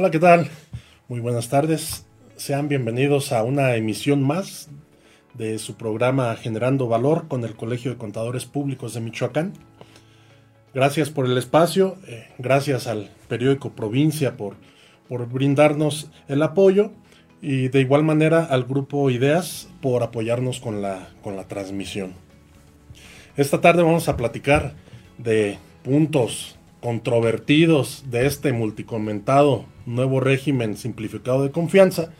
Hola, ¿qué tal? Muy buenas tardes. Sean bienvenidos a una emisión más de su programa Generando Valor con el Colegio de Contadores Públicos de Michoacán. Gracias por el espacio, eh, gracias al periódico Provincia por, por brindarnos el apoyo y de igual manera al grupo Ideas por apoyarnos con la, con la transmisión. Esta tarde vamos a platicar de puntos controvertidos de este multicomentado nuevo régimen simplificado de confianza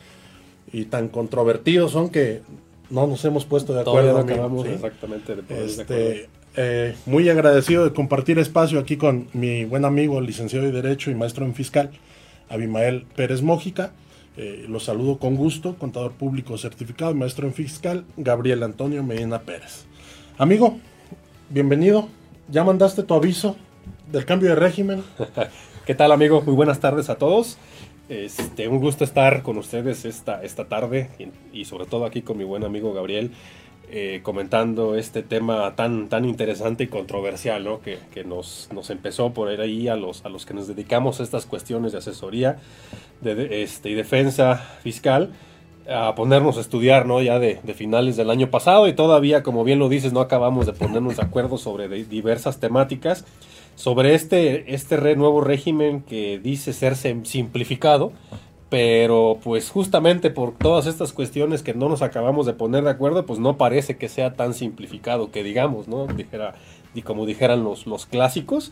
y tan controvertidos son que no nos hemos puesto de acuerdo. acabamos exactamente de este, eh, muy agradecido de compartir espacio aquí con mi buen amigo, licenciado de Derecho y maestro en Fiscal, Abimael Pérez Mójica. Eh, los saludo con gusto, contador público certificado y maestro en Fiscal, Gabriel Antonio Medina Pérez. Amigo, bienvenido. ¿Ya mandaste tu aviso del cambio de régimen? ¿Qué tal, amigo? Muy buenas tardes a todos. Este, un gusto estar con ustedes esta, esta tarde y, sobre todo aquí con mi buen amigo Gabriel eh, comentando este tema tan, tan interesante y controversial ¿no? que, que nos, nos, empezó por ahí a los, a los que nos dedicamos a estas cuestiones de asesoría de, este, y defensa fiscal a ponernos a estudiar ¿no? ya de, de, finales del año pasado y todavía como bien lo dices no acabamos de ponernos de acuerdo sobre diversas temáticas sobre este, este nuevo régimen que dice ser simplificado, pero pues justamente por todas estas cuestiones que no nos acabamos de poner de acuerdo, pues no parece que sea tan simplificado que digamos, ¿no? Dijera, y como dijeran los, los clásicos.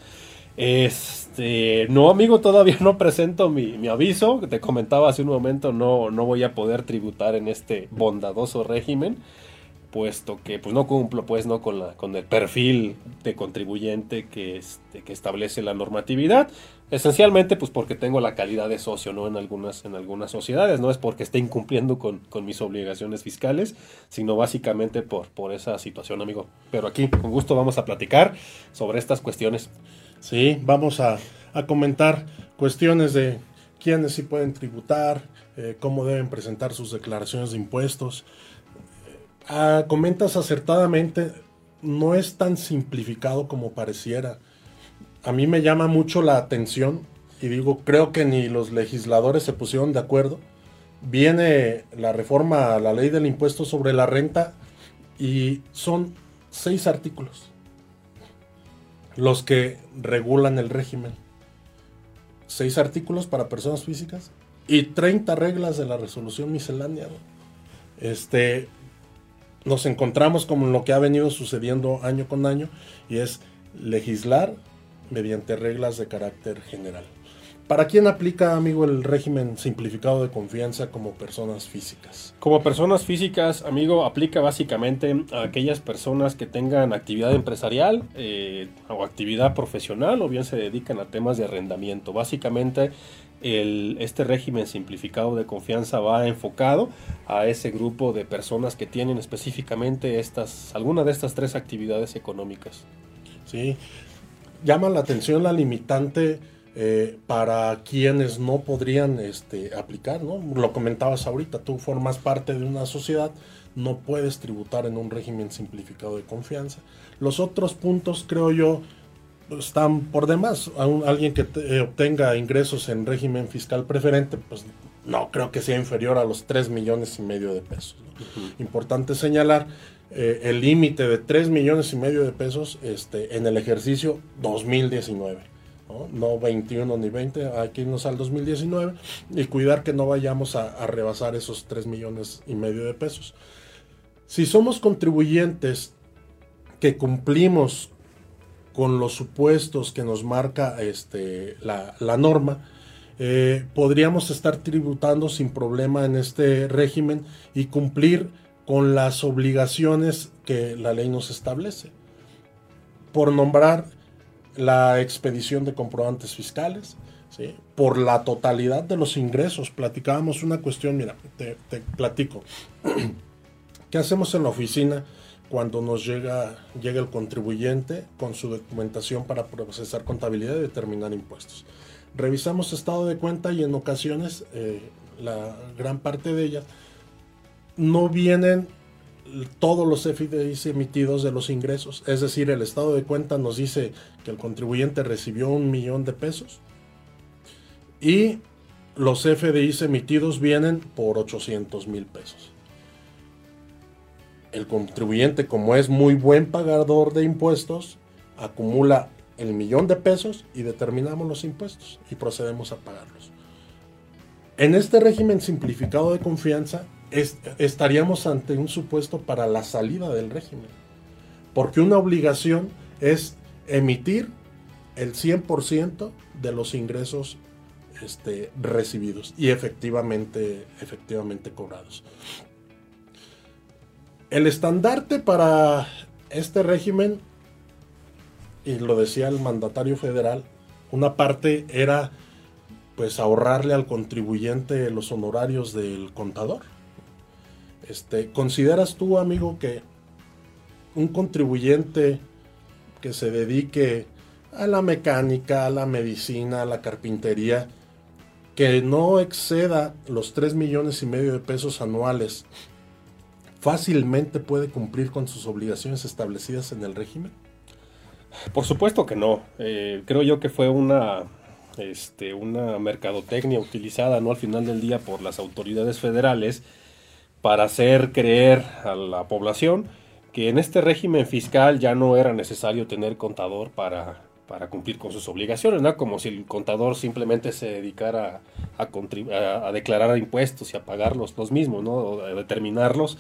Este, no amigo, todavía no presento mi, mi, aviso, te comentaba hace un momento, no, no voy a poder tributar en este bondadoso régimen puesto que pues no cumplo pues no con la con el perfil de contribuyente que este, que establece la normatividad esencialmente pues porque tengo la calidad de socio no en algunas en algunas sociedades. No es porque esté incumpliendo con, con mis obligaciones fiscales sino básicamente por por esa situación amigo. Pero aquí con gusto vamos a platicar sobre estas cuestiones. Sí vamos a, a comentar cuestiones de quiénes sí pueden tributar eh, cómo deben presentar sus declaraciones de impuestos Ah, comentas acertadamente, no es tan simplificado como pareciera. A mí me llama mucho la atención y digo, creo que ni los legisladores se pusieron de acuerdo. Viene la reforma a la ley del impuesto sobre la renta y son seis artículos los que regulan el régimen. Seis artículos para personas físicas y 30 reglas de la resolución miscelánea. Este, nos encontramos con lo que ha venido sucediendo año con año y es legislar mediante reglas de carácter general. ¿Para quién aplica, amigo, el régimen simplificado de confianza como personas físicas? Como personas físicas, amigo, aplica básicamente a aquellas personas que tengan actividad empresarial eh, o actividad profesional o bien se dedican a temas de arrendamiento. Básicamente este régimen simplificado de confianza va enfocado a ese grupo de personas que tienen específicamente estas, alguna de estas tres actividades económicas. Sí, llama la atención la limitante eh, para quienes no podrían este, aplicar, ¿no? Lo comentabas ahorita, tú formas parte de una sociedad, no puedes tributar en un régimen simplificado de confianza. Los otros puntos, creo yo, están por demás. A alguien que eh, obtenga ingresos en régimen fiscal preferente, pues no creo que sea inferior a los 3 millones y medio de pesos. Importante señalar eh, el límite de 3 millones y medio de pesos este, en el ejercicio 2019. ¿no? no 21 ni 20, hay que irnos al 2019 y cuidar que no vayamos a, a rebasar esos 3 millones y medio de pesos. Si somos contribuyentes que cumplimos con los supuestos que nos marca este, la, norma, eh, podríamos estar tributando sin problema en este régimen y cumplir con las obligaciones que la ley nos establece. Por nombrar la expedición de comprobantes fiscales, por la totalidad de los ingresos. Platicábamos una cuestión, mira, te platico. ¿Qué hacemos en la oficina? Cuando nos llega, llega el contribuyente con su documentación para procesar contabilidad y determinar impuestos. Revisamos estado de cuenta y en ocasiones, eh, la gran parte de ellas, no vienen todos los FDIs emitidos de los ingresos. Es decir, el estado de cuenta nos dice que el contribuyente recibió un millón de pesos y los FDIs emitidos vienen por 800 mil pesos. El contribuyente, como es muy buen pagador de impuestos, acumula el millón de pesos y determinamos los impuestos y procedemos a pagarlos. En este régimen simplificado de confianza estaríamos ante un supuesto para la salida del régimen, porque una obligación es emitir el 100% de los ingresos este, recibidos y efectivamente, efectivamente cobrados. El estandarte para este régimen, y lo decía el mandatario federal, una parte era pues ahorrarle al contribuyente los honorarios del contador. Este, ¿Consideras tú, amigo, que un contribuyente que se dedique a la mecánica, a la medicina, a la carpintería, que no exceda los 3 millones y medio de pesos anuales, fácilmente puede cumplir con sus obligaciones establecidas en el régimen? Por supuesto que no. Eh, creo yo que fue una, este, una mercadotecnia utilizada no al final del día por las autoridades federales para hacer creer a la población que en este régimen fiscal ya no era necesario tener contador para, para cumplir con sus obligaciones, ¿no? Como si el contador simplemente se dedicara a, a, declarar impuestos y a pagarlos los mismos, ¿no? a determinarlos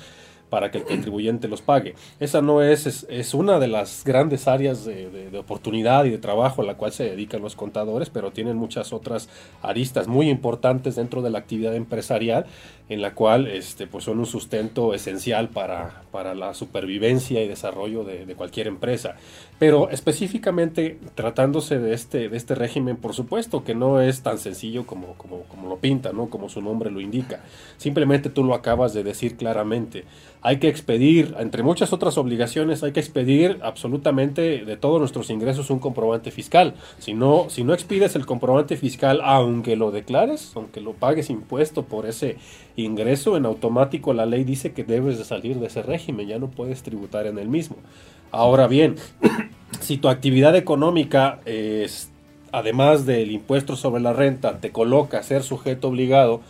para que el contribuyente los pague. Esa no es, es, una de las grandes áreas de, oportunidad y de trabajo a la cual se dedican los contadores, pero tienen muchas otras aristas muy importantes dentro de la actividad empresarial, en la cual este, pues son un sustento esencial para, para la supervivencia y desarrollo de, de, cualquier empresa. Pero específicamente tratándose de este, de este régimen, por supuesto que no es tan sencillo como, como, como lo pinta, ¿no? como su nombre lo indica. Simplemente tú lo acabas de decir claramente hay que expedir, entre muchas otras obligaciones, hay que expedir absolutamente de todos nuestros ingresos un comprobante fiscal. Si no, si no expides el comprobante fiscal, aunque lo declares, aunque lo pagues impuesto por ese ingreso, en automático la ley dice que debes de salir de ese régimen, ya no puedes tributar en el mismo. Ahora bien, si tu actividad económica es, además del impuesto sobre la renta, te coloca a ser sujeto obligado,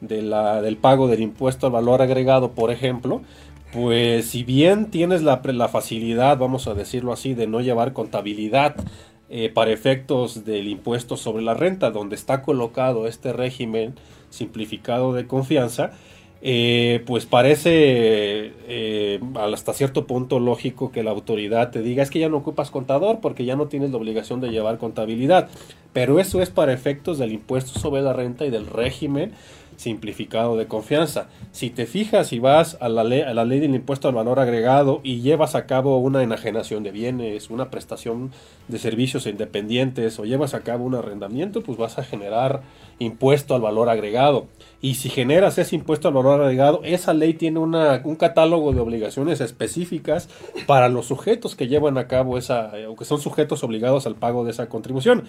de la, del pago del impuesto al valor agregado, por ejemplo, pues si bien tienes la, la facilidad, vamos a decirlo así, de no llevar contabilidad eh, para efectos del impuesto sobre la renta, donde está colocado este régimen simplificado de confianza, eh, pues parece eh, hasta cierto punto lógico que la autoridad te diga es que ya no ocupas contador porque ya no tienes la obligación de llevar contabilidad. Pero eso es para efectos del impuesto sobre la renta y del régimen simplificado de confianza. Si te fijas y vas a la, ley, a la ley del impuesto al valor agregado y llevas a cabo una enajenación de bienes, una prestación de servicios independientes o llevas a cabo un arrendamiento, pues vas a generar impuesto al valor agregado. Y si generas ese impuesto al valor agregado, esa ley tiene una, un catálogo de obligaciones específicas para los sujetos que llevan a cabo esa, o que son sujetos obligados al pago de esa contribución.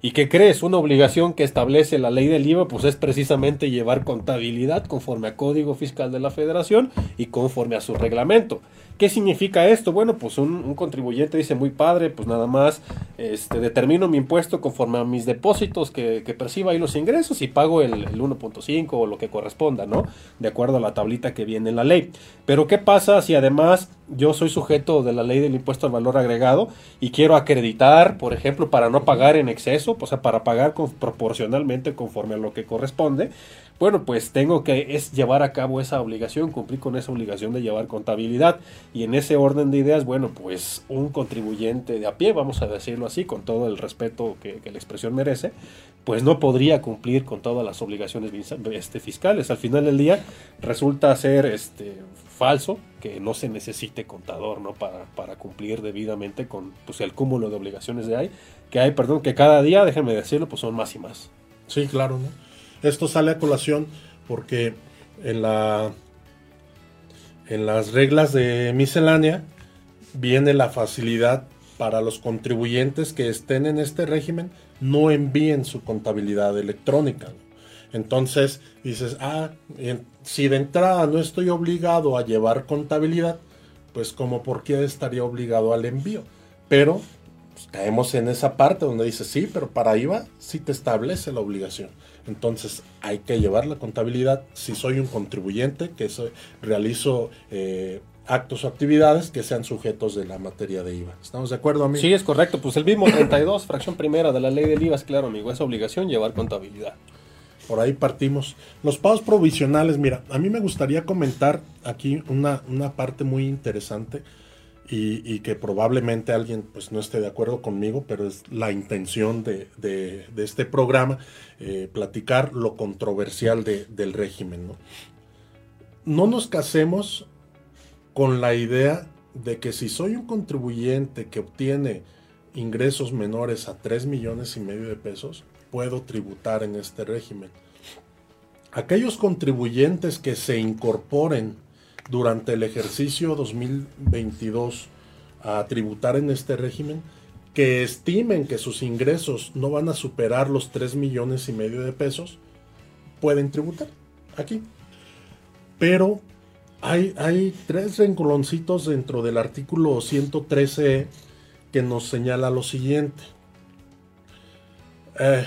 ¿Y qué crees? Una obligación que establece la ley del IVA, pues es precisamente llevar contabilidad conforme a Código Fiscal de la Federación y conforme a su reglamento. ¿Qué significa esto? Bueno, pues un, contribuyente dice muy padre, pues nada más este, determino mi impuesto conforme a mis depósitos que, perciba y los ingresos y pago el, el 1.5 o lo que corresponda, ¿no? De acuerdo a la tablita que viene en la ley. Pero ¿qué pasa si además yo soy sujeto de la ley del impuesto al valor agregado y quiero acreditar, por ejemplo, para no pagar en exceso, o sea, para pagar proporcionalmente conforme a lo que corresponde? Bueno, pues tengo que es llevar a cabo esa obligación, cumplir con esa obligación de llevar contabilidad. Y en ese orden de ideas, bueno, pues un contribuyente de a pie, vamos a decirlo así, con todo el respeto que, la expresión merece, pues no podría cumplir con todas las obligaciones este, fiscales. Al final del día resulta ser este, falso que no se necesite contador ¿no? para, para cumplir debidamente con pues, el cúmulo de obligaciones de hay, que hay, perdón, que cada día, déjenme decirlo, pues son más y más. Sí, claro, ¿no? Esto sale a colación porque en, la, en las reglas de miscelánea viene la facilidad para los contribuyentes que estén en este régimen no envíen su contabilidad electrónica. Entonces dices, ah, si de entrada no estoy obligado a llevar contabilidad, pues como por qué estaría obligado al envío. Pero pues, caemos en esa parte donde dice, sí, pero para IVA sí te establece la obligación. Entonces hay que llevar la contabilidad si soy un contribuyente que soy, realizo eh, actos o actividades que sean sujetos de la materia de IVA. ¿Estamos de acuerdo, amigo? Sí, es correcto. Pues el mismo 32, fracción primera de la ley del IVA es claro, amigo. Es obligación llevar contabilidad. Por ahí partimos. Los pagos provisionales, mira, a mí me gustaría comentar aquí una, una parte muy interesante y, que probablemente alguien pues no esté de acuerdo conmigo, pero es la intención de, este programa, eh, platicar lo controversial del régimen. ¿no? no nos casemos con la idea de que si soy un contribuyente que obtiene ingresos menores a 3 millones y medio de pesos, puedo tributar en este régimen. Aquellos contribuyentes que se incorporen durante el ejercicio 2022 a tributar en este régimen, que estimen que sus ingresos no van a superar los 3 millones y medio de pesos, pueden tributar aquí. Pero hay, tres rencoloncitos dentro del artículo 113 que nos señala lo siguiente. Eh,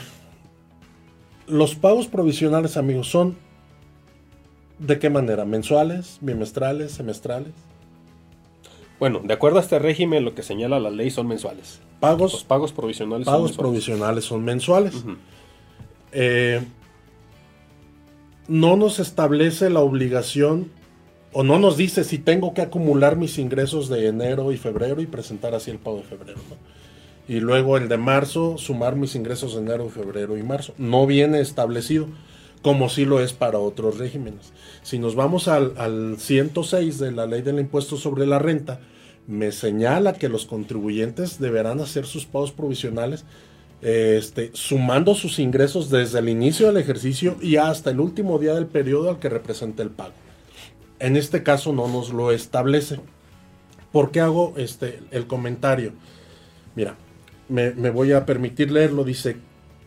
los pagos provisionales, amigos, son ¿De qué manera? ¿Mensuales, bimestrales, semestrales? Bueno, de acuerdo a este régimen, lo que señala la ley son mensuales. Pagos, Los pagos provisionales son mensuales. provisionales son mensuales. Eh, no nos establece la obligación o no nos dice si tengo que acumular mis ingresos de enero y febrero y presentar así el pago de febrero. Y luego el de marzo, sumar mis ingresos de enero, febrero y marzo. No viene establecido como sí lo es para otros regímenes. Si nos vamos al, 106 de la ley del impuesto sobre la renta, me señala que los contribuyentes deberán hacer sus pagos provisionales este, sumando sus ingresos desde el inicio del ejercicio y hasta el último día del periodo al que representa el pago. En este caso no nos lo establece. ¿Por qué hago este, el comentario? Mira, me, me voy a permitir leerlo. Dice,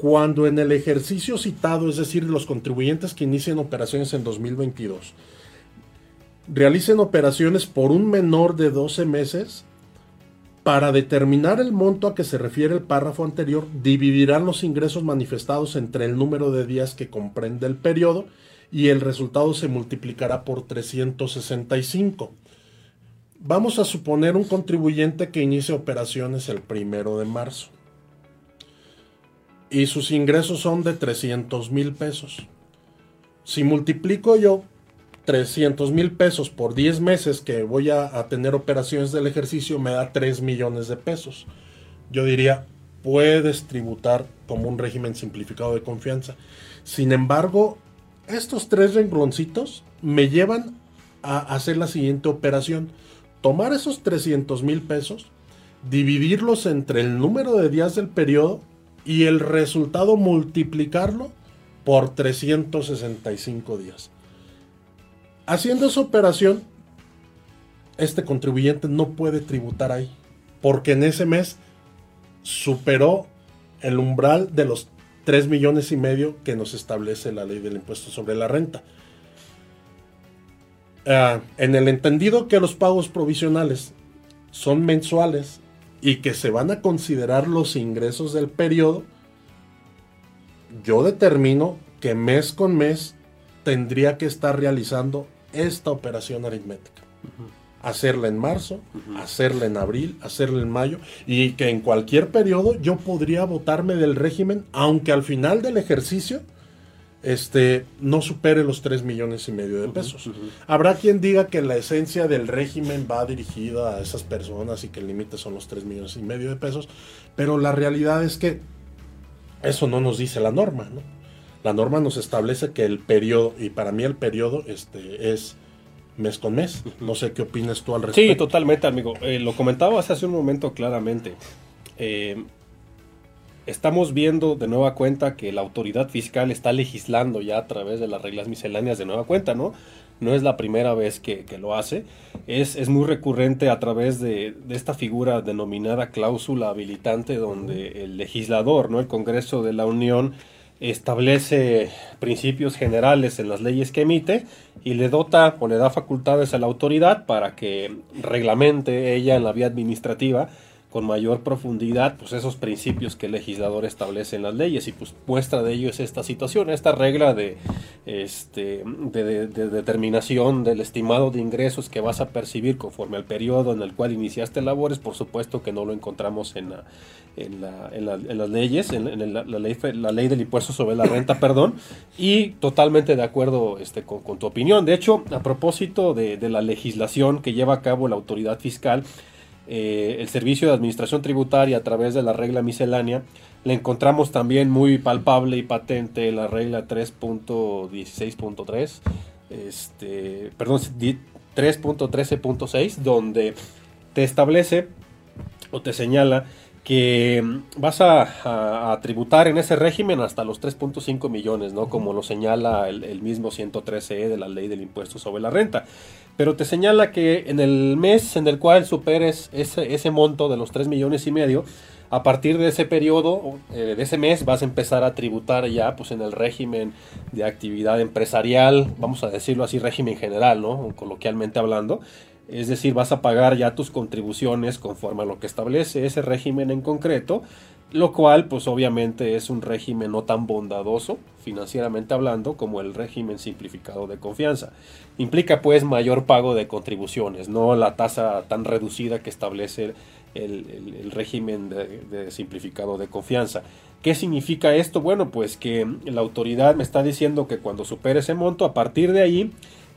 cuando en el ejercicio citado, es decir, los contribuyentes que inicien operaciones en 2022, realicen operaciones por un menor de 12 meses, para determinar el monto a que se refiere el párrafo anterior, dividirán los ingresos manifestados entre el número de días que comprende el periodo y el resultado se multiplicará por 365. Vamos a suponer un contribuyente que inicie operaciones el primero de marzo y sus ingresos son de 300 mil pesos. Si multiplico yo 300 mil pesos por 10 meses que voy a, tener operaciones del ejercicio, me da 3 millones de pesos. Yo diría, puedes tributar como un régimen simplificado de confianza. Sin embargo, estos tres rengloncitos me llevan a hacer la siguiente operación. Tomar esos 300 mil pesos, dividirlos entre el número de días del periodo y el resultado multiplicarlo por 365 días. Haciendo esa operación, este contribuyente no puede tributar ahí, porque en ese mes superó el umbral de los 3 millones y medio que nos establece la ley del impuesto sobre la renta. Ah, en el entendido que los pagos provisionales son mensuales y que se van a considerar los ingresos del periodo, yo determino que mes con mes tendría que estar realizando esta operación aritmética. Hacerla en marzo, hacerla en abril, hacerla en mayo y que en cualquier periodo yo podría votarme del régimen, aunque al final del ejercicio este, no supere los 3 millones y medio de pesos. Habrá quien diga que la esencia del régimen va dirigida a esas personas y que el límite son los 3 millones y medio de pesos, pero la realidad es que eso no nos dice la norma, ¿no? La norma nos establece que el periodo, y para mí el periodo este, es mes con mes. No sé qué opinas tú al respecto. Sí, totalmente, amigo. Eh, lo comentabas hace un momento claramente. Eh, estamos viendo de nueva cuenta que la autoridad fiscal está legislando ya a través de las reglas misceláneas de nueva cuenta, ¿no? No es la primera vez que, lo hace. Es, es, muy recurrente a través de, esta figura denominada cláusula habilitante, donde el legislador, ¿no? El Congreso de la Unión establece principios generales en las leyes que emite y le dota o le da facultades a la autoridad para que reglamente ella en la vía administrativa con mayor profundidad pues esos principios que el legislador establece en las leyes. Y pues muestra de ello es esta situación, esta regla de, este, de, determinación del estimado de ingresos que vas a percibir conforme al periodo en el cual iniciaste labores, por supuesto que no lo encontramos en, la, en, la, en, las leyes, en, la, ley, la ley del impuesto sobre la renta, perdón, y totalmente de acuerdo este, con, con tu opinión. De hecho, a propósito de, de la legislación que lleva a cabo la autoridad fiscal, eh, el servicio de administración tributaria a través de la regla miscelánea, le encontramos también muy palpable y patente la regla 3.16.3, este, perdón, 3.13.6, donde te establece o te señala que vas a, tributar en ese régimen hasta los 3.5 millones, ¿no? Como lo señala el, mismo 113E de la ley del impuesto sobre la renta pero te señala que en el mes en el cual superes ese, ese monto de los 3 millones y medio, a partir de ese periodo, eh, de ese mes, vas a empezar a tributar ya pues en el régimen de actividad empresarial, vamos a decirlo así, régimen general, ¿no? Coloquialmente hablando. Es decir, vas a pagar ya tus contribuciones conforme a lo que establece ese régimen en concreto lo cual pues obviamente es un régimen no tan bondadoso financieramente hablando como el régimen simplificado de confianza. Implica pues mayor pago de contribuciones, no la tasa tan reducida que establece el, régimen de, simplificado de confianza. ¿Qué significa esto? Bueno, pues que la autoridad me está diciendo que cuando supere ese monto, a partir de ahí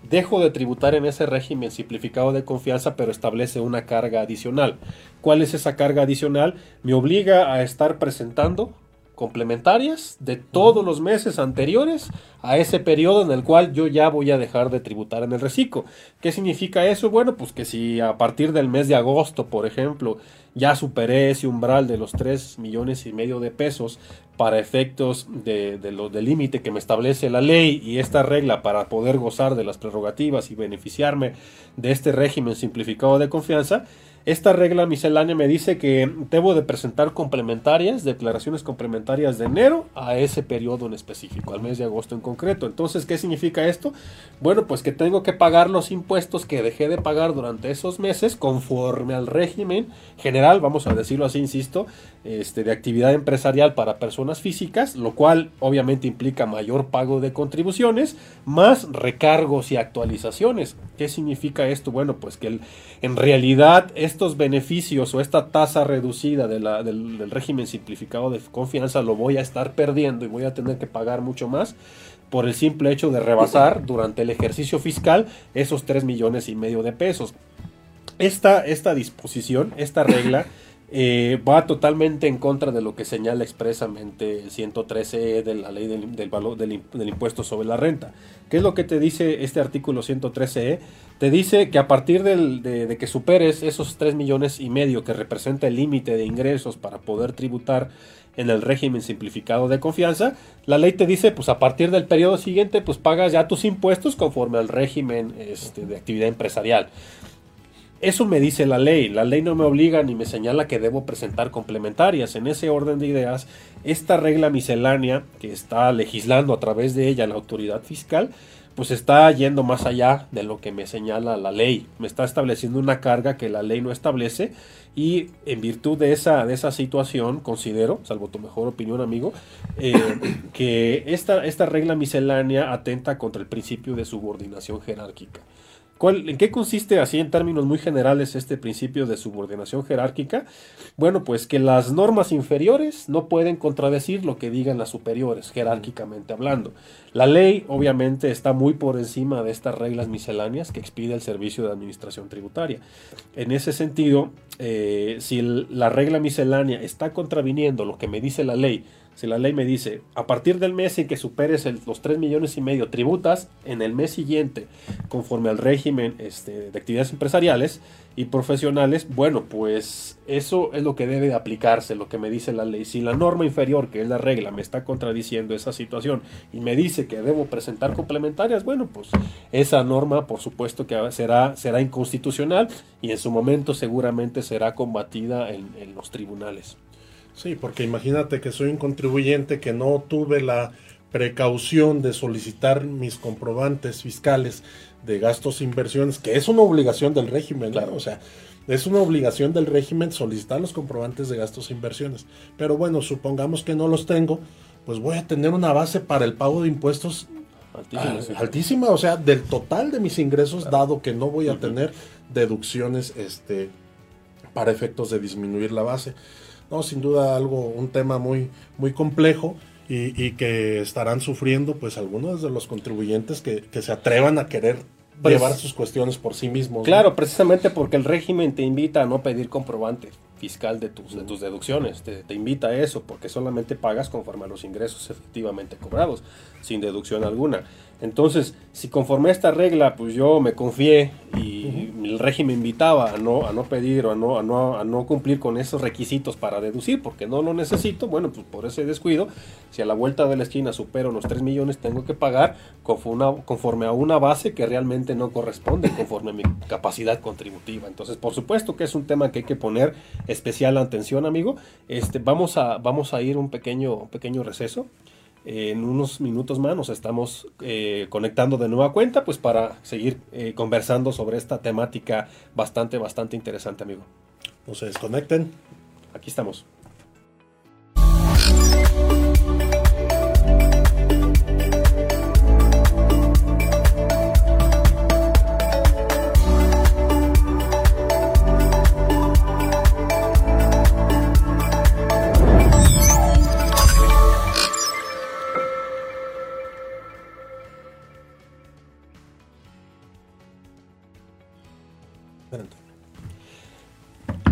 Dejo de tributar en ese régimen simplificado de confianza, pero establece una carga adicional. ¿Cuál es esa carga adicional? Me obliga a estar presentando complementarias de todos los meses anteriores a ese periodo en el cual yo ya voy a dejar de tributar en el reciclo. ¿Qué significa eso? Bueno, pues que si a partir del mes de agosto, por ejemplo, ya superé ese umbral de los 3 millones y medio de pesos para efectos de, de lo del límite que me establece la ley y esta regla para poder gozar de las prerrogativas y beneficiarme de este régimen simplificado de confianza, esta regla miscelánea me dice que debo de presentar complementarias, declaraciones complementarias de enero a ese periodo en específico, al mes de agosto en concreto. Entonces, ¿qué significa esto? Bueno, pues que tengo que pagar los impuestos que dejé de pagar durante esos meses conforme al régimen general, vamos a decirlo así, insisto, este, de actividad empresarial para personas físicas, lo cual obviamente implica mayor pago de contribuciones, más recargos y actualizaciones. ¿Qué significa esto? Bueno, pues que en realidad estos beneficios o esta tasa reducida de la, del, régimen simplificado de confianza lo voy a estar perdiendo y voy a tener que pagar mucho más por el simple hecho de rebasar durante el ejercicio fiscal esos 3 millones y medio de pesos. Esta, esta disposición, esta regla, eh, va totalmente en contra de lo que señala expresamente el 113 de la ley del, valor, del, impuesto sobre la renta. ¿Qué es lo que te dice este artículo 113e? te dice que a partir de, que superes esos 3 millones y medio que representa el límite de ingresos para poder tributar en el régimen simplificado de confianza, la ley te dice, pues a partir del periodo siguiente, pues pagas ya tus impuestos conforme al régimen este, de actividad empresarial. Eso me dice la ley. La ley no me obliga ni me señala que debo presentar complementarias. En ese orden de ideas, esta regla miscelánea que está legislando a través de ella la autoridad fiscal, pues está yendo más allá de lo que me señala la ley. Me está estableciendo una carga que la ley no establece y en virtud de esa, de esa situación considero, salvo tu mejor opinión amigo, eh, que esta, esta regla miscelánea atenta contra el principio de subordinación jerárquica. ¿En qué consiste así en términos muy generales este principio de subordinación jerárquica? Bueno, pues que las normas inferiores no pueden contradecir lo que digan las superiores, jerárquicamente hablando. La ley obviamente está muy por encima de estas reglas misceláneas que expide el Servicio de Administración Tributaria. En ese sentido, eh, si la regla miscelánea está contraviniendo lo que me dice la ley, si la ley me dice, a partir del mes en que superes los 3 millones y medio, tributas en el mes siguiente conforme al régimen este, de actividades empresariales y profesionales, bueno, pues eso es lo que debe de aplicarse, lo que me dice la ley. Si la norma inferior, que es la regla, me está contradiciendo esa situación y me dice que debo presentar complementarias, bueno, pues esa norma, por supuesto que será, será inconstitucional y en su momento seguramente será combatida en los tribunales. Sí, porque imagínate que soy un contribuyente que no tuve la precaución de solicitar mis comprobantes fiscales de gastos e inversiones, que es una obligación del régimen, claro. o sea, es una obligación del régimen solicitar los comprobantes de gastos e inversiones. Pero bueno, supongamos que no los tengo, pues voy a tener una base para el pago de impuestos altísima, o sea, del total de mis ingresos, dado que no voy a tener deducciones este, para efectos de disminuir la base. No, sin duda algo, un tema muy, muy complejo y, que estarán sufriendo pues algunos de los contribuyentes que, que se atrevan a querer pues llevar sus cuestiones por sí mismos. Claro, precisamente porque el régimen te invita a no pedir comprobante fiscal de tus, de tus deducciones, te, te, invita a eso, porque solamente pagas conforme a los ingresos efectivamente cobrados, sin deducción alguna. Entonces, si conforme a esta regla, pues yo me confié y el régimen invitaba a no, a no pedir o a no, a, no, a no cumplir con esos requisitos para deducir, porque no lo necesito, bueno, pues por ese descuido, si a la vuelta de la esquina supero los 3 millones, tengo que pagar conforme, conforme a una base que realmente no corresponde conforme a mi capacidad contributiva. Entonces, por supuesto que es un tema que hay que poner especial atención, amigo. Este, vamos, a, vamos a ir un pequeño, un pequeño receso en unos minutos más nos estamos eh, conectando de nueva cuenta, pues para seguir eh, conversando sobre esta temática bastante, bastante interesante, amigo. No se desconecten. Aquí estamos.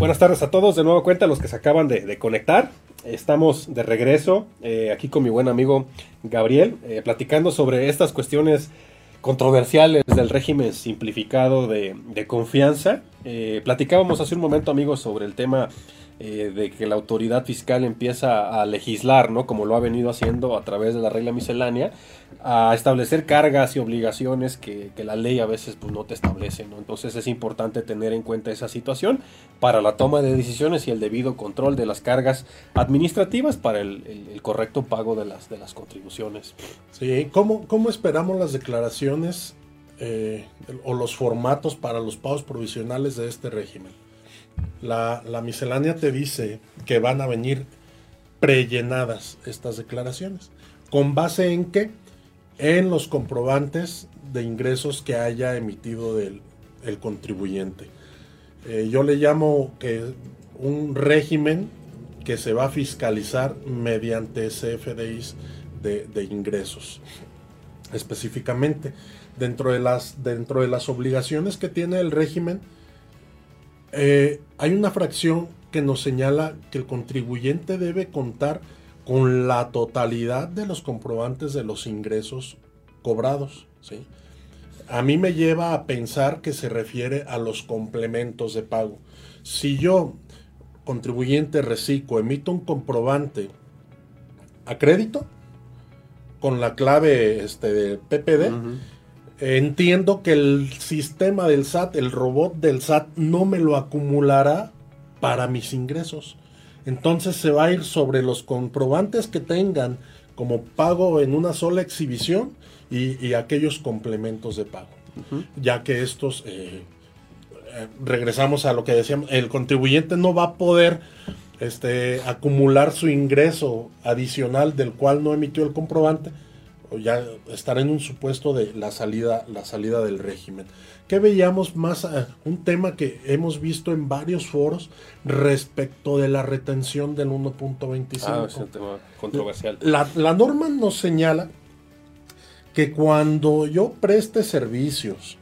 Buenas tardes a todos, de nuevo cuenta los que se acaban de, conectar. Estamos de regreso eh, aquí con mi buen amigo Gabriel, eh, platicando sobre estas cuestiones controversiales del régimen simplificado de, confianza. Eh, platicábamos hace un momento, amigos, sobre el tema de que la autoridad fiscal empieza a legislar, ¿no? Como lo ha venido haciendo a través de la regla miscelánea, a establecer cargas y obligaciones que, la ley a veces pues, no te establece, ¿no? Entonces es importante tener en cuenta esa situación para la toma de decisiones y el debido control de las cargas administrativas para el, correcto pago de las, de las contribuciones. Sí, ¿cómo, cómo esperamos las declaraciones eh, o los formatos para los pagos provisionales de este régimen? la, miscelánea te dice que van a venir prellenadas estas declaraciones. ¿Con base en qué? En los comprobantes de ingresos que haya emitido el contribuyente. Eh, yo le llamo que un régimen que se va a fiscalizar mediante CFDIs de, de ingresos. Específicamente, dentro de, las, dentro de las obligaciones que tiene el régimen, eh, hay una fracción que nos señala que el contribuyente debe contar con la totalidad de los comprobantes de los ingresos cobrados. ¿sí? A mí me lleva a pensar que se refiere a los complementos de pago. Si yo, contribuyente reciclo, emito un comprobante a crédito con la clave este, de PPD, entiendo que el sistema del SAT, el robot del SAT, no me lo acumulará para mis ingresos. Entonces se va a ir sobre los comprobantes que tengan como pago en una sola exhibición y, aquellos complementos de pago. Ya que estos, eh, eh, regresamos a lo que decíamos, el contribuyente no va a poder este, acumular su ingreso adicional del cual no emitió el comprobante ya estar en un supuesto de la salida, la salida del régimen. ¿Qué veíamos más? Eh, un tema que hemos visto en varios foros respecto de la retención del 1.25. Ah, es un tema controversial. La, norma nos señala que cuando yo preste servicios,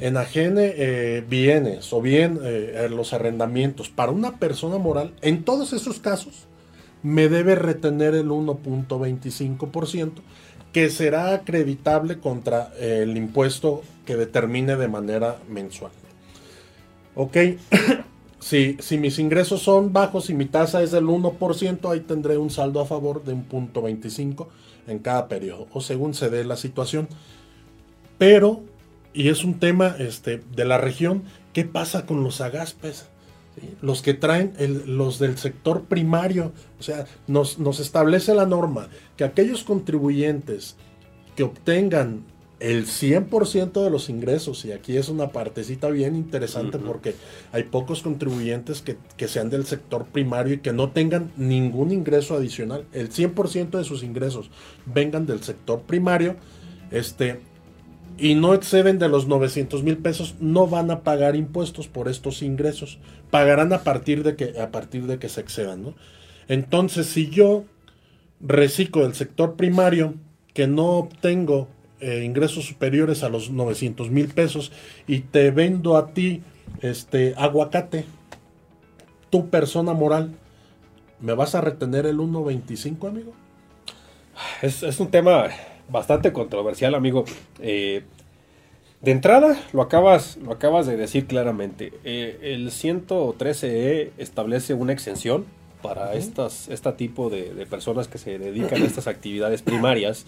enajene eh, bienes o bien eh, los arrendamientos para una persona moral, en todos esos casos me debe retener el 1.25% que será acreditable contra el impuesto que determine de manera mensual. Ok, si, si, mis ingresos son bajos y mi tasa es del 1%, ahí tendré un saldo a favor de un punto 25 en cada periodo, o según se dé la situación. Pero, y es un tema este, de la región, ¿qué pasa con los agaspes? Los que traen los del sector primario. O sea, nos, establece la norma que aquellos contribuyentes que obtengan el 100% de los ingresos, y aquí es una partecita bien interesante porque hay pocos contribuyentes que, que, sean del sector primario y que no tengan ningún ingreso adicional. El 100% de sus ingresos vengan del sector primario este, y no exceden de los 900 mil pesos, no van a pagar impuestos por estos ingresos. Pagarán a partir de que, a partir de que se excedan. ¿no? Entonces, si yo reciclo del sector primario que no obtengo eh, ingresos superiores a los 900 mil pesos y te vendo a ti este aguacate, tu persona moral, ¿me vas a retener el 1.25, amigo? Es, un tema bastante controversial, amigo. Eh, de entrada, lo acabas, lo acabas de decir claramente. Eh, el 113E establece una exención para estas, este tipo de, de, personas que se dedican a estas actividades primarias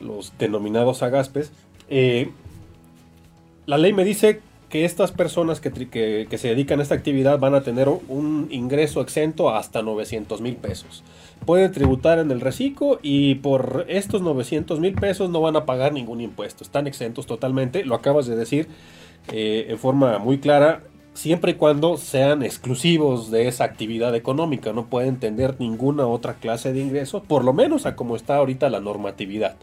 los denominados agaspes, eh, la ley me dice que estas personas que, que, se dedican a esta actividad van a tener un ingreso exento hasta 900 mil pesos. Pueden tributar en el reciclo y por estos 900 mil pesos no van a pagar ningún impuesto. Están exentos totalmente, lo acabas de decir eh, en forma muy clara, siempre y cuando sean exclusivos de esa actividad económica. No pueden tener ninguna otra clase de ingreso, por lo menos a como está ahorita la normatividad.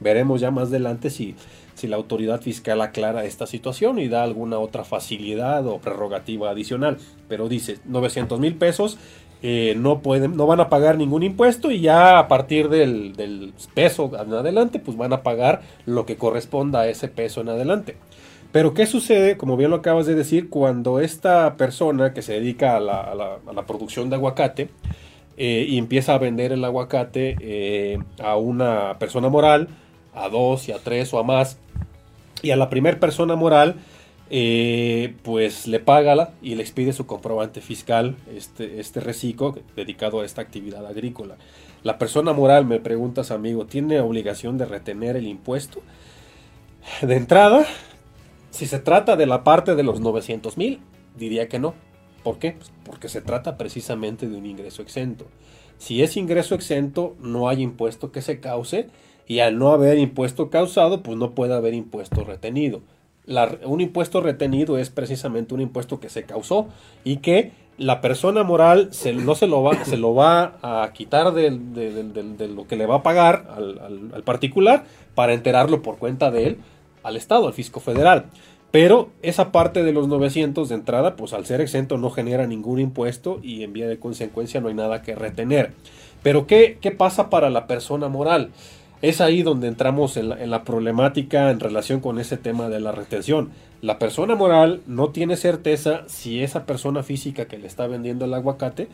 Veremos ya más adelante si, si la autoridad fiscal aclara esta situación y da alguna otra facilidad o prerrogativa adicional. Pero dice 900 mil pesos. Eh, no pueden, no van a pagar ningún impuesto y ya a partir del, del, peso en adelante, pues van a pagar lo que corresponda a ese peso en adelante. Pero ¿qué sucede, como bien lo acabas de decir, cuando esta persona que se dedica a la, a la, producción de aguacate eh, y empieza a vender el aguacate eh, a una persona moral, a dos y a tres o a más. Y a la primera persona moral, eh, pues le paga y le expide su comprobante fiscal, este, este reciclo dedicado a esta actividad agrícola. La persona moral, me preguntas amigo, ¿tiene obligación de retener el impuesto? De entrada, si se trata de la parte de los 900 mil, diría que no. ¿Por qué? Pues porque se trata precisamente de un ingreso exento. Si es ingreso exento, no hay impuesto que se cause y al no haber impuesto causado, pues no puede haber impuesto retenido. un impuesto retenido es precisamente un impuesto que se causó y que la persona moral se, no se lo, va, se lo va a quitar de, lo que le va a pagar al, particular para enterarlo por cuenta de él al Estado, al fisco federal. Pero esa parte de los 900 de entrada, pues al ser exento no genera ningún impuesto y en vía de consecuencia no hay nada que retener. Pero ¿qué, qué pasa para la persona moral? Es ahí donde entramos en la, problemática en relación con ese tema de la retención. La persona moral no tiene certeza si esa persona física que le está vendiendo el aguacate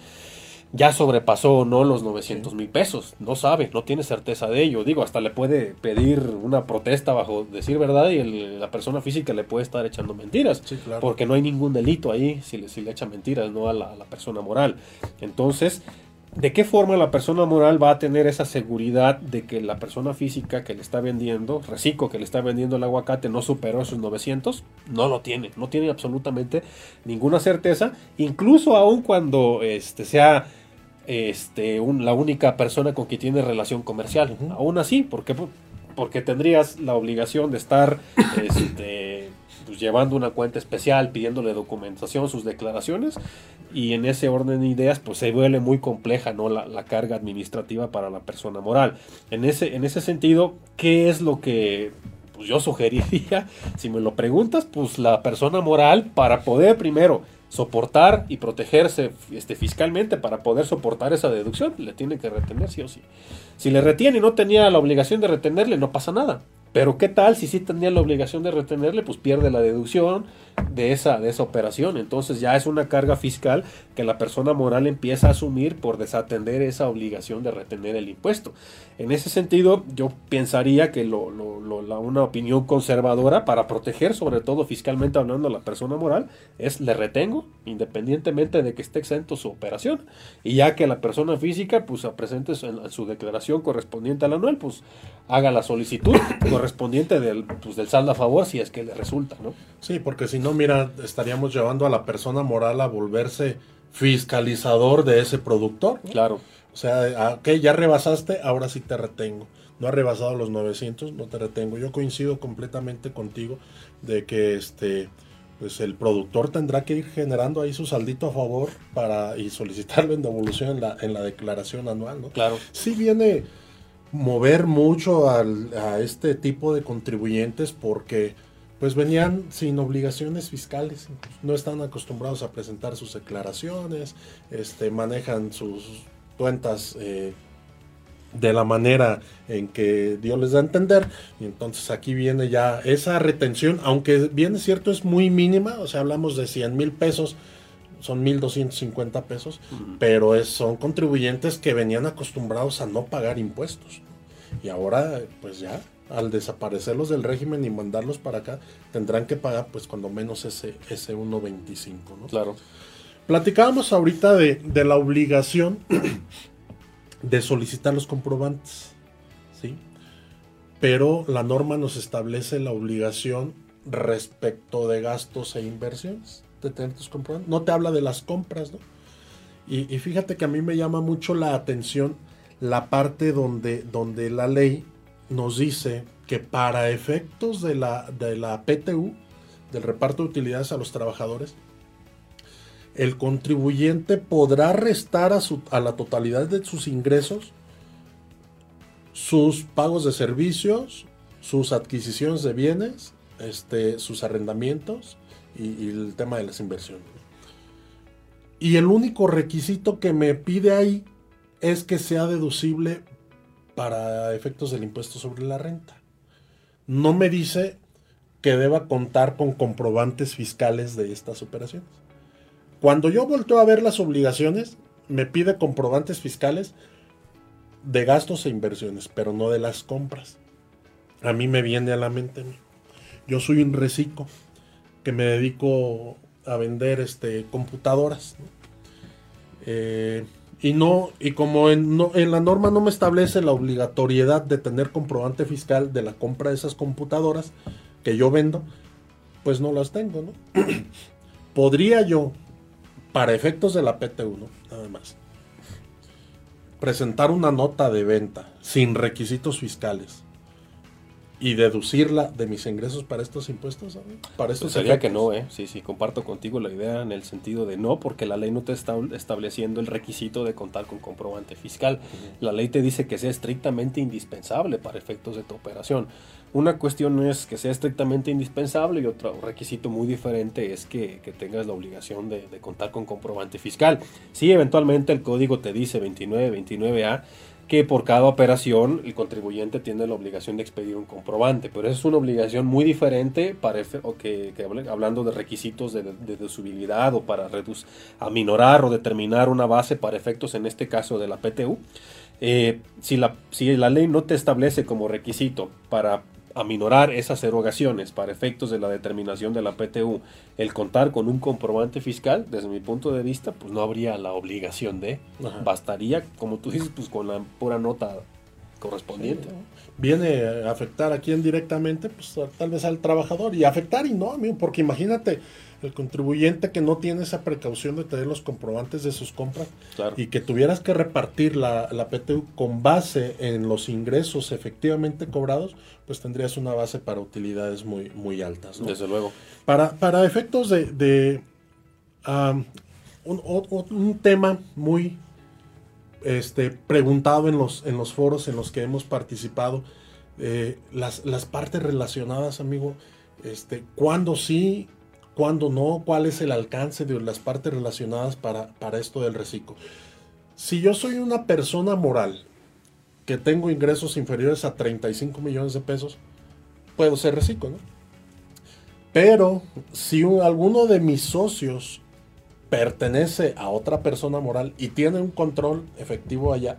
ya sobrepasó o no los 900 mil pesos. No sabe, no tiene certeza de ello. Digo, hasta le puede pedir una protesta bajo decir verdad y la persona física le puede estar echando mentiras. Porque no hay ningún delito ahí si le, si le echa mentiras ¿no? a la, a la persona moral. Entonces, ¿De qué forma la persona moral va a tener esa seguridad de que la persona física que le está vendiendo, reciclo que le está vendiendo el aguacate, no superó esos 900? No lo tiene, no tiene absolutamente ninguna certeza, incluso aun cuando este, sea este, la única persona con quien tiene relación comercial. Aún así, porque, porque tendrías la obligación de estar este, pues, llevando una cuenta especial, pidiéndole documentación, sus declaraciones, y en ese orden de ideas pues se vuelve muy compleja no la, carga administrativa para la persona moral. En ese en ese sentido qué es lo que pues, yo sugeriría si me lo preguntas pues la persona moral para poder primero soportar y protegerse este, fiscalmente para poder soportar esa deducción le tiene que retener sí o sí. Si le retiene y no tenía la obligación de retenerle no pasa nada pero qué tal si sí tenía la obligación de retenerle, pues pierde la deducción de esa, de esa operación. Entonces ya es una carga fiscal que la persona moral empieza a asumir por desatender esa obligación de retener el impuesto. En ese sentido, yo pensaría que lo, la, una opinión conservadora para proteger, sobre todo fiscalmente hablando, a la persona moral, es le retengo, independientemente de que esté exento su operación. Y ya que la persona física, pues presente en su declaración correspondiente al anual, pues haga la solicitud correspondiente del, pues, del saldo a favor si es que le resulta, ¿no? Sí, porque si no, mira, estaríamos llevando a la persona moral a volverse fiscalizador de ese productor. Claro. O sea, ah, ok, ya rebasaste, ahora sí te retengo. no ha rebasado los 900, no te retengo. Yo coincido completamente contigo de que este pues el productor tendrá que ir generando ahí su saldito a favor para y solicitarlo en devolución en la, en la declaración anual, ¿no? Claro. Sí viene mover mucho a este tipo de contribuyentes porque pues venían sin obligaciones fiscales, no están acostumbrados a presentar sus declaraciones, este, manejan sus cuentas eh, de la manera en que Dios les da a entender. Y entonces aquí viene ya esa retención, aunque bien es cierto, es muy mínima, o sea, hablamos de 100 mil pesos, son 1.250 pesos, pero es, son contribuyentes que venían acostumbrados a no pagar impuestos. Y ahora, pues ya, al desaparecerlos del régimen y mandarlos para acá, tendrán que pagar, pues, cuando menos ese, ese 1.25, ¿no? Claro. Platicábamos ahorita de, de la obligación de solicitar los comprobantes, ¿sí? Pero la norma nos establece la obligación respecto de gastos e inversiones de tener tus comprobantes. No te habla de las compras, ¿no? Y, fíjate que a mí me llama mucho la atención la parte donde, donde la ley nos dice que para efectos de la, de la PTU, del reparto de utilidades a los trabajadores, el contribuyente podrá restar a, su, a la totalidad de sus ingresos sus pagos de servicios, sus adquisiciones de bienes, este, sus arrendamientos y, el tema de las inversiones. Y el único requisito que me pide ahí es que sea deducible para efectos del impuesto sobre la renta. No me dice que deba contar con comprobantes fiscales de estas operaciones. Cuando yo volteo a ver las obligaciones, me pide comprobantes fiscales de gastos e inversiones, pero no de las compras. A mí me viene a la mente. Yo soy un reciclo que me dedico a vender este, computadoras. Eh, y no, y como en, en, la norma no me establece la obligatoriedad de tener comprobante fiscal de la compra de esas computadoras que yo vendo, pues no las tengo, ¿no? Podría yo para efectos de la PT1, nada más, presentar una nota de venta sin requisitos fiscales y deducirla de mis ingresos para estos impuestos? Para estos pues sería que no, ¿eh? Sí, sí, comparto contigo la idea en el sentido de no, porque la ley no te está estableciendo el requisito de contar con comprobante fiscal. La ley te dice que sea estrictamente indispensable para efectos de tu operación. Una cuestión es que sea estrictamente indispensable y otro requisito muy diferente es que, tengas la obligación de, de, contar con comprobante fiscal. Si eventualmente el código te dice 29, 29A, que por cada operación el contribuyente tiene la obligación de expedir un comprobante, pero es una obligación muy diferente para que, hablando de requisitos de, deducibilidad o para reducir, aminorar o determinar una base para efectos en este caso de la PTU. Eh, si, la, si la ley no te establece como requisito para aminorar esas erogaciones para efectos de la determinación de la PTU, el contar con un comprobante fiscal, desde mi punto de vista, pues no habría la obligación de, bastaría, como tú dices, pues con la pura nota correspondiente. Viene a afectar a quién directamente, pues tal vez al trabajador, y afectar y no, amigo, porque imagínate, el contribuyente que no tiene esa precaución de tener los comprobantes de sus compras y que tuvieras que repartir la, la, PTU con base en los ingresos efectivamente cobrados, pues tendrías una base para utilidades muy, muy altas. Desde luego. Para, para efectos de, un, tema muy este, preguntado en los, en los foros en los que hemos participado, eh, las, las partes relacionadas, amigo, este, cuándo sí cuándo no, cuál es el alcance de las partes relacionadas para, para esto del reciclo. Si yo soy una persona moral que tengo ingresos inferiores a 35 millones de pesos, puedo ser reciclo, ¿no? Pero si alguno de mis socios pertenece a otra persona moral y tiene un control efectivo allá,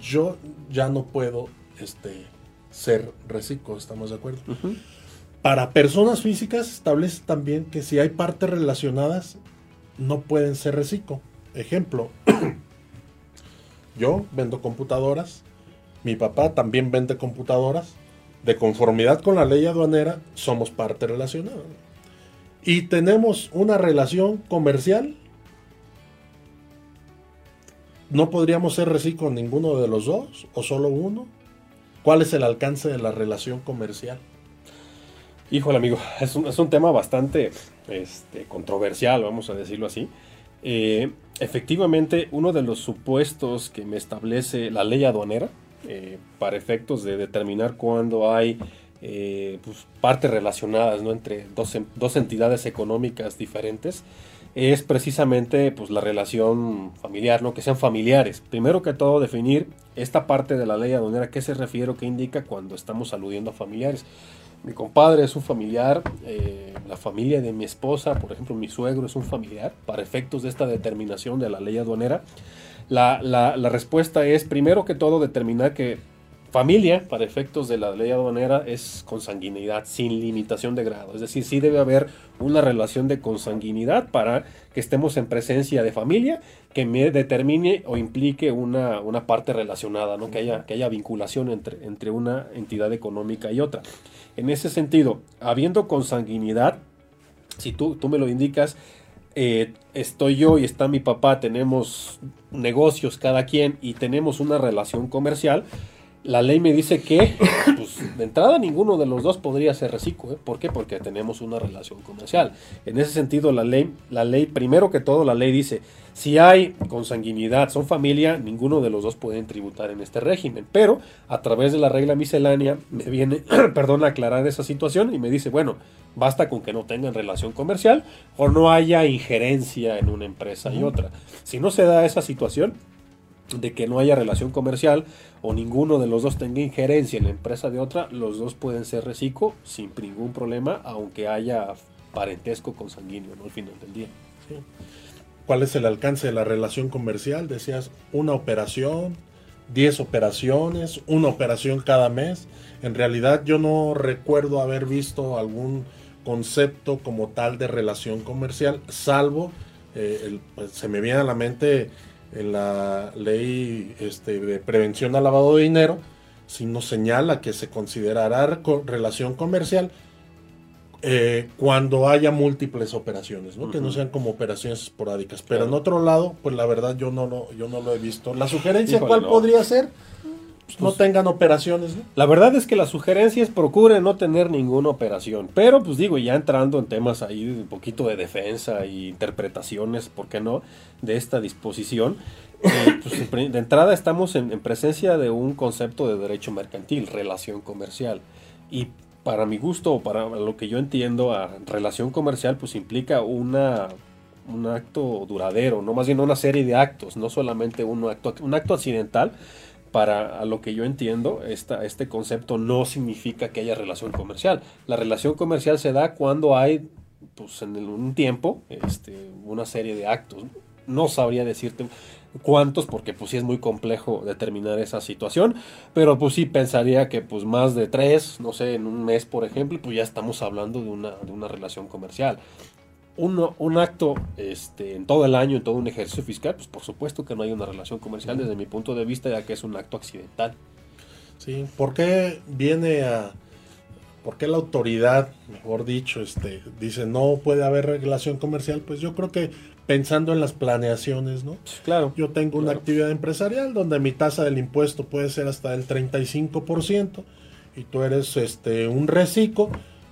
yo ya no puedo este, ser reciclo, ¿estamos de acuerdo? Para personas físicas establece también que si hay partes relacionadas, no pueden ser reciclo. Ejemplo, yo vendo computadoras, mi papá también vende computadoras, de conformidad con la ley aduanera, somos parte relacionada. Y tenemos una relación comercial. No podríamos ser reciclo ninguno de los dos, o solo uno. ¿Cuál es el alcance de la relación comercial? Híjole, amigo, es un, es un tema bastante este, controversial, vamos a decirlo así. Eh, efectivamente, uno de los supuestos que me establece la ley aduanera eh, para efectos de determinar cuándo hay eh, pues, partes relacionadas ¿no? entre dos, dos, entidades económicas diferentes es precisamente pues, la relación familiar, ¿no? que sean familiares. Primero que todo, definir esta parte de la ley aduanera, ¿a qué se refiere o qué indica cuando estamos aludiendo a familiares? Mi compadre es un familiar, eh, la familia de mi esposa, por ejemplo, mi suegro es un familiar, para efectos de esta determinación de la ley aduanera. La, respuesta es, primero que todo, determinar que familia, para efectos de la ley aduanera, es consanguinidad sin limitación de grado. Es decir, sí debe haber una relación de consanguinidad para que estemos en presencia de familia que me determine o implique una, una parte relacionada, ¿no? que, haya, que haya vinculación entre, entre una entidad económica y otra. En ese sentido, habiendo consanguinidad, si tú, tú me lo indicas, eh, estoy yo y está mi papá, tenemos negocios cada quien y tenemos una relación comercial, la ley me dice que, pues, de entrada ninguno de los dos podría ser reciclo. ¿eh? ¿Por qué? Porque tenemos una relación comercial. En ese sentido, la ley, la ley, primero que todo, la ley dice, si hay consanguinidad, son familia, ninguno de los dos pueden tributar en este régimen. Pero, a través de la regla miscelánea, me viene, perdón, a aclarar esa situación y me dice, bueno, basta con que no tengan relación comercial o no haya injerencia en una empresa y otra. Si no se da esa situación, de que no haya relación comercial o ninguno de los dos tenga injerencia en la empresa de otra, los dos pueden ser reciclo sin ningún problema, aunque haya parentesco consanguíneo ¿no? al final del día. ¿Cuál es el alcance de la relación comercial? Decías, una operación, 10 operaciones, una operación cada mes. En realidad yo no recuerdo haber visto algún concepto como tal de relación comercial, salvo, eh, pues, se me viene a la mente en la ley este, de prevención al lavado de dinero, sino señala que se considerará relación comercial eh, cuando haya múltiples operaciones, ¿no? que no sean como operaciones esporádicas. Pero en otro lado, pues la verdad yo no lo, yo no lo he visto. ¿La sugerencia cuál podría ser? Pues, no tengan operaciones. La verdad es que la sugerencia es procure no tener ninguna operación. Pero pues digo, ya entrando en temas ahí de un poquito de defensa y interpretaciones, ¿por qué no? De esta disposición. Eh, pues, de entrada estamos en, presencia de un concepto de derecho mercantil, relación comercial. Y para mi gusto, o para lo que yo entiendo, a relación comercial pues implica una un acto duradero, no más bien una serie de actos, no solamente un acto, un acto accidental, para lo que yo entiendo, este concepto no significa que haya relación comercial. La relación comercial se da cuando hay, pues en un tiempo, este, una serie de actos. No sabría decirte cuántos, porque pues sí es muy complejo determinar esa situación, pero pues sí pensaría que pues más de tres, no sé, en un mes por ejemplo, pues ya estamos hablando de una, de una relación comercial un, acto este, en todo el año, en todo un ejercicio fiscal, pues por supuesto que no hay una relación comercial desde mi punto de vista, ya que es un acto accidental. Sí, ¿por qué viene a... ¿Por qué la autoridad, mejor dicho, este, dice no puede haber relación comercial? Pues yo creo que pensando en las planeaciones, ¿no? Claro. Yo tengo una actividad empresarial donde mi tasa del impuesto puede ser hasta el 35% y tú eres este, un reciclo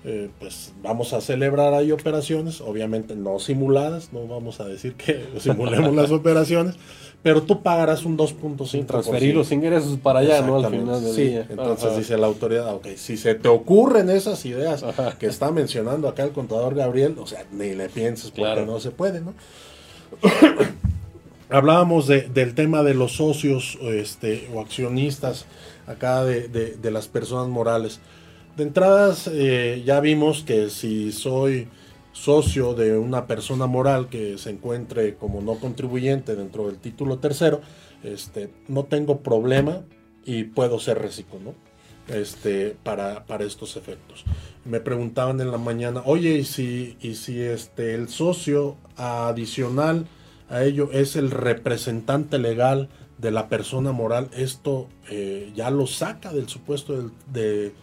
eh, pues vamos a celebrar ahí operaciones, obviamente no simuladas, no vamos a decir que simulemos las operaciones, pero tú pagarás un 2.5%. Transferir los ingresos para allá, ¿no? Al final del sí, Entonces dice la autoridad, ok, si se te ocurren esas ideas que está mencionando acá el contador Gabriel, o sea, ni le pienses porque no se puede, ¿no? Hablábamos del tema de los socios este, o accionistas acá de, de las personas morales. De entradas, eh, ya vimos que si soy socio de una persona moral que se encuentre como no contribuyente dentro del título tercero, este, no tengo problema y puedo ser reciclo, ¿no? Este, para, para estos efectos. Me preguntaban en la mañana, oye, ¿y si, y si este, el socio adicional a ello es el representante legal de la persona moral, esto eh, ya lo saca del supuesto de de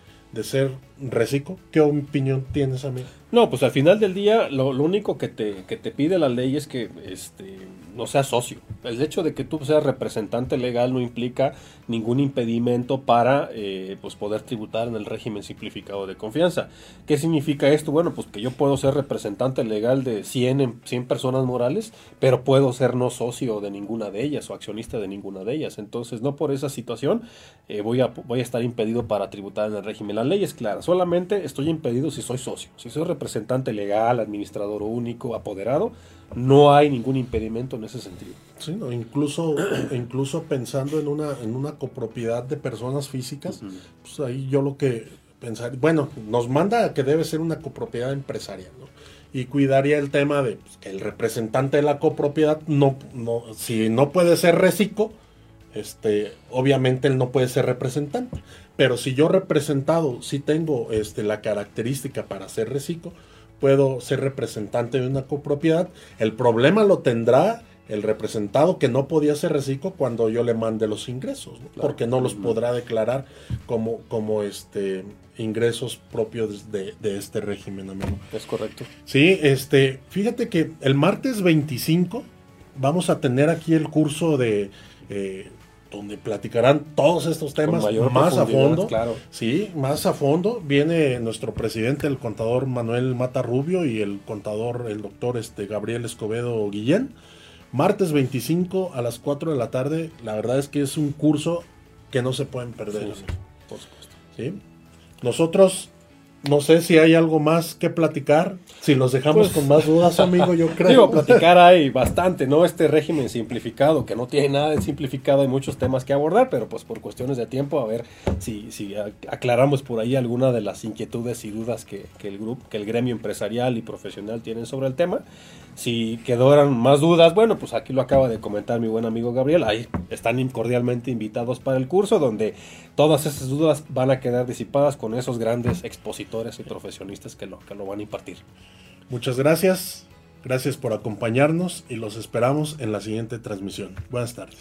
ser reciclo. ¿Qué opinión tienes, amigo? No, pues al final del día lo, único que te, que te, pide la ley es que este, no seas socio. El hecho de que tú seas representante legal no implica ningún impedimento para eh, pues poder tributar en el régimen simplificado de confianza. ¿Qué significa esto? Bueno, pues que yo puedo ser representante legal de 100, 100 personas morales, pero puedo ser no socio de ninguna de ellas o accionista de ninguna de ellas. Entonces, no por esa situación eh, voy, a, voy a estar impedido para tributar en el régimen. La ley es clara, solamente estoy impedido si soy socio. Si soy representante legal, administrador único, apoderado, no hay ningún impedimento en ese sentido. Sí, incluso, incluso pensando en una, en una copropiedad de personas físicas, pues ahí yo lo que pensar, bueno, nos manda que debe ser una copropiedad empresarial, ¿no? Y cuidaría el tema de pues, que el representante de la copropiedad no, no, si no puede ser reciclo, este, obviamente él no puede ser representante. Pero si yo representado sí tengo este, la característica para ser reciclo, puedo ser representante de una copropiedad. El problema lo tendrá el representado que no podía ser reciclo cuando yo le mande los ingresos, porque no los podrá declarar como, como este ingresos propios de, este régimen, amigo. Es correcto. Sí, este, fíjate que el martes 25 vamos a tener aquí el curso de eh, donde platicarán todos estos temas más a fondo. Claro. Sí, más a fondo. Viene nuestro presidente, el contador Manuel Mata Rubio, y el contador, el doctor este, Gabriel Escobedo Guillén. Martes 25 a las 4 de la tarde. La verdad es que es un curso que no se pueden perder. por supuesto. ¿Sí? Nosotros no sé si hay algo más que platicar. Si los dejamos pues, con más dudas, amigo, yo creo. Digo, platicar hay bastante, ¿no? Este régimen simplificado, que no tiene nada de simplificado, hay muchos temas que abordar, pero pues por cuestiones de tiempo, a ver si, si aclaramos por ahí alguna de las inquietudes y dudas que, que el grupo, que el gremio empresarial y profesional tienen sobre el tema. Si quedaron más dudas, bueno, pues aquí lo acaba de comentar mi buen amigo Gabriel. Ahí están cordialmente invitados para el curso, donde todas esas dudas van a quedar disipadas con esos grandes expositores y profesionistas que lo, que lo van a impartir. Muchas gracias. Gracias por acompañarnos y los esperamos en la siguiente transmisión. Buenas tardes.